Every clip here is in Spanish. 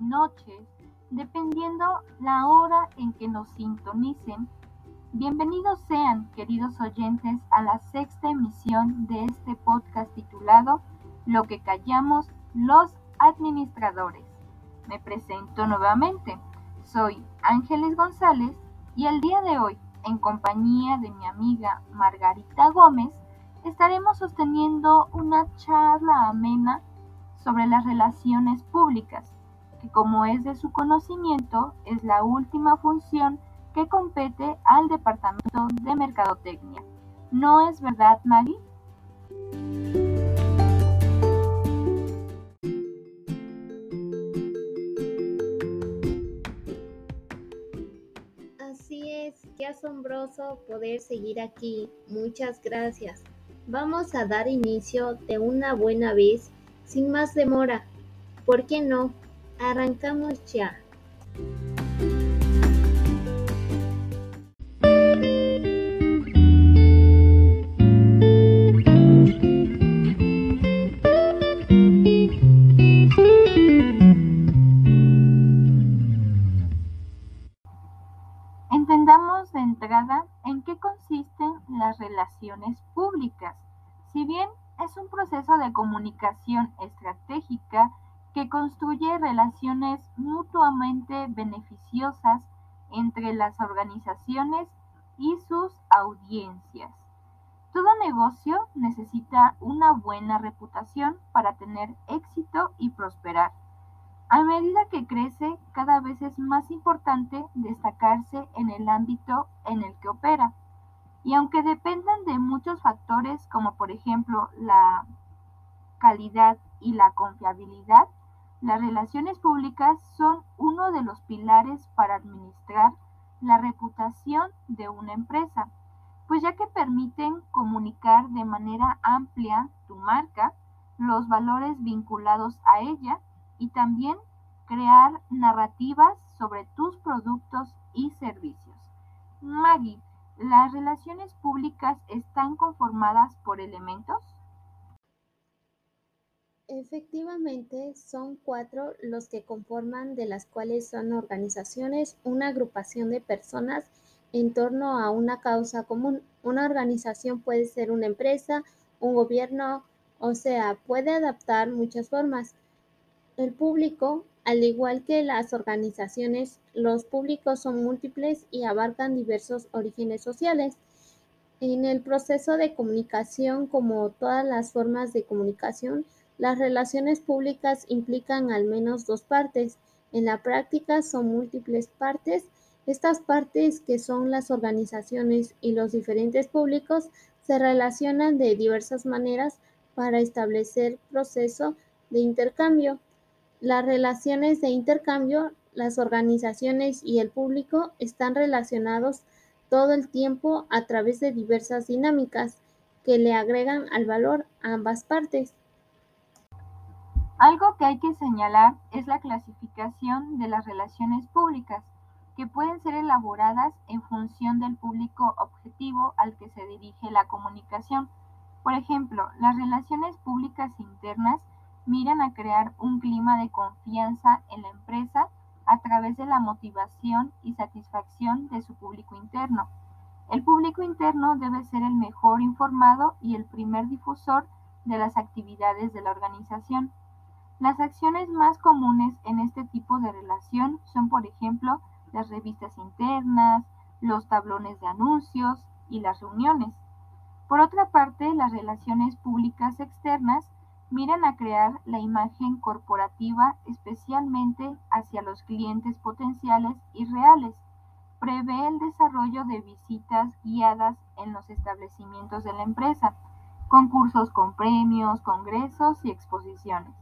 noches, dependiendo la hora en que nos sintonicen. Bienvenidos sean, queridos oyentes, a la sexta emisión de este podcast titulado Lo que callamos los administradores. Me presento nuevamente. Soy Ángeles González y el día de hoy, en compañía de mi amiga Margarita Gómez, estaremos sosteniendo una charla amena sobre las relaciones públicas, que como es de su conocimiento, es la última función que compete al Departamento de Mercadotecnia. ¿No es verdad, Maggie? Así es, qué asombroso poder seguir aquí. Muchas gracias. Vamos a dar inicio de una buena vez, sin más demora. ¿Por qué no? Arrancamos ya. Entendamos de entrada en qué consisten las relaciones públicas. Si bien es un proceso de comunicación estratégica que construye relaciones mutuamente beneficiosas entre las organizaciones y sus audiencias. Todo negocio necesita una buena reputación para tener éxito y prosperar. A medida que crece, cada vez es más importante destacarse en el ámbito en el que opera. Y aunque dependan de muchos factores como por ejemplo la calidad y la confiabilidad, las relaciones públicas son uno de los pilares para administrar la reputación de una empresa, pues ya que permiten comunicar de manera amplia tu marca, los valores vinculados a ella y también crear narrativas sobre tus productos y servicios. Maggie, ¿las relaciones públicas están conformadas por elementos? Efectivamente, son cuatro los que conforman, de las cuales son organizaciones, una agrupación de personas en torno a una causa común. Una organización puede ser una empresa, un gobierno, o sea, puede adaptar muchas formas. El público, al igual que las organizaciones, los públicos son múltiples y abarcan diversos orígenes sociales. En el proceso de comunicación, como todas las formas de comunicación, las relaciones públicas implican al menos dos partes. En la práctica son múltiples partes. Estas partes, que son las organizaciones y los diferentes públicos, se relacionan de diversas maneras para establecer proceso de intercambio. Las relaciones de intercambio, las organizaciones y el público están relacionados todo el tiempo a través de diversas dinámicas que le agregan al valor a ambas partes. Algo que hay que señalar es la clasificación de las relaciones públicas, que pueden ser elaboradas en función del público objetivo al que se dirige la comunicación. Por ejemplo, las relaciones públicas internas miran a crear un clima de confianza en la empresa a través de la motivación y satisfacción de su público interno. El público interno debe ser el mejor informado y el primer difusor de las actividades de la organización. Las acciones más comunes en este tipo de relación son, por ejemplo, las revistas internas, los tablones de anuncios y las reuniones. Por otra parte, las relaciones públicas externas miran a crear la imagen corporativa especialmente hacia los clientes potenciales y reales. Prevé el desarrollo de visitas guiadas en los establecimientos de la empresa, concursos con premios, congresos y exposiciones.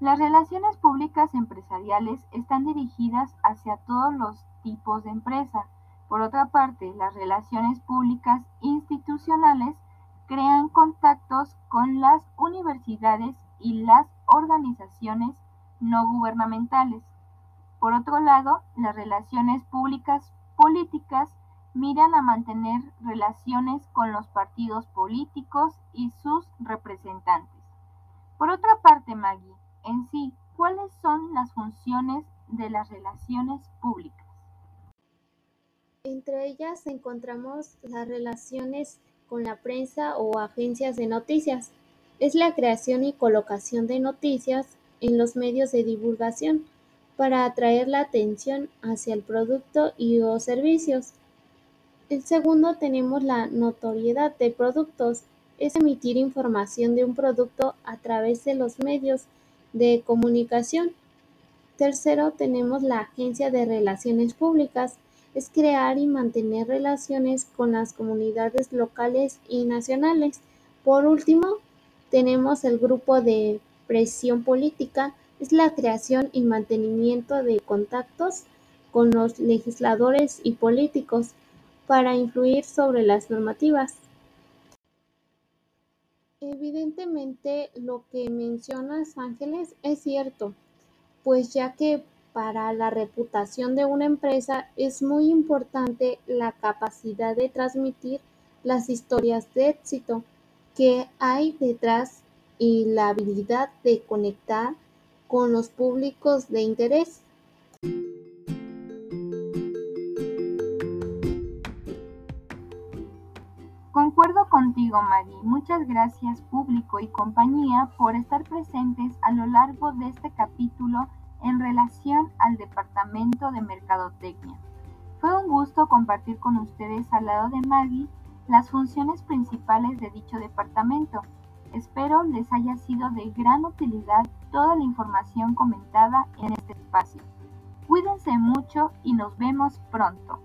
Las relaciones públicas empresariales están dirigidas hacia todos los tipos de empresa. Por otra parte, las relaciones públicas institucionales crean contactos con las universidades y las organizaciones no gubernamentales. Por otro lado, las relaciones públicas políticas miran a mantener relaciones con los partidos políticos y sus representantes. Por otra parte, Maggie, en sí, ¿cuáles son las funciones de las relaciones públicas? Entre ellas encontramos las relaciones con la prensa o agencias de noticias. Es la creación y colocación de noticias en los medios de divulgación para atraer la atención hacia el producto y o servicios. El segundo tenemos la notoriedad de productos, es emitir información de un producto a través de los medios de comunicación. Tercero tenemos la agencia de relaciones públicas, es crear y mantener relaciones con las comunidades locales y nacionales. Por último, tenemos el grupo de presión política, es la creación y mantenimiento de contactos con los legisladores y políticos para influir sobre las normativas. Evidentemente lo que mencionas Ángeles es cierto, pues ya que para la reputación de una empresa es muy importante la capacidad de transmitir las historias de éxito que hay detrás y la habilidad de conectar con los públicos de interés. Contigo, Maggie. Muchas gracias público y compañía por estar presentes a lo largo de este capítulo en relación al Departamento de Mercadotecnia. Fue un gusto compartir con ustedes al lado de Maggie las funciones principales de dicho departamento. Espero les haya sido de gran utilidad toda la información comentada en este espacio. Cuídense mucho y nos vemos pronto.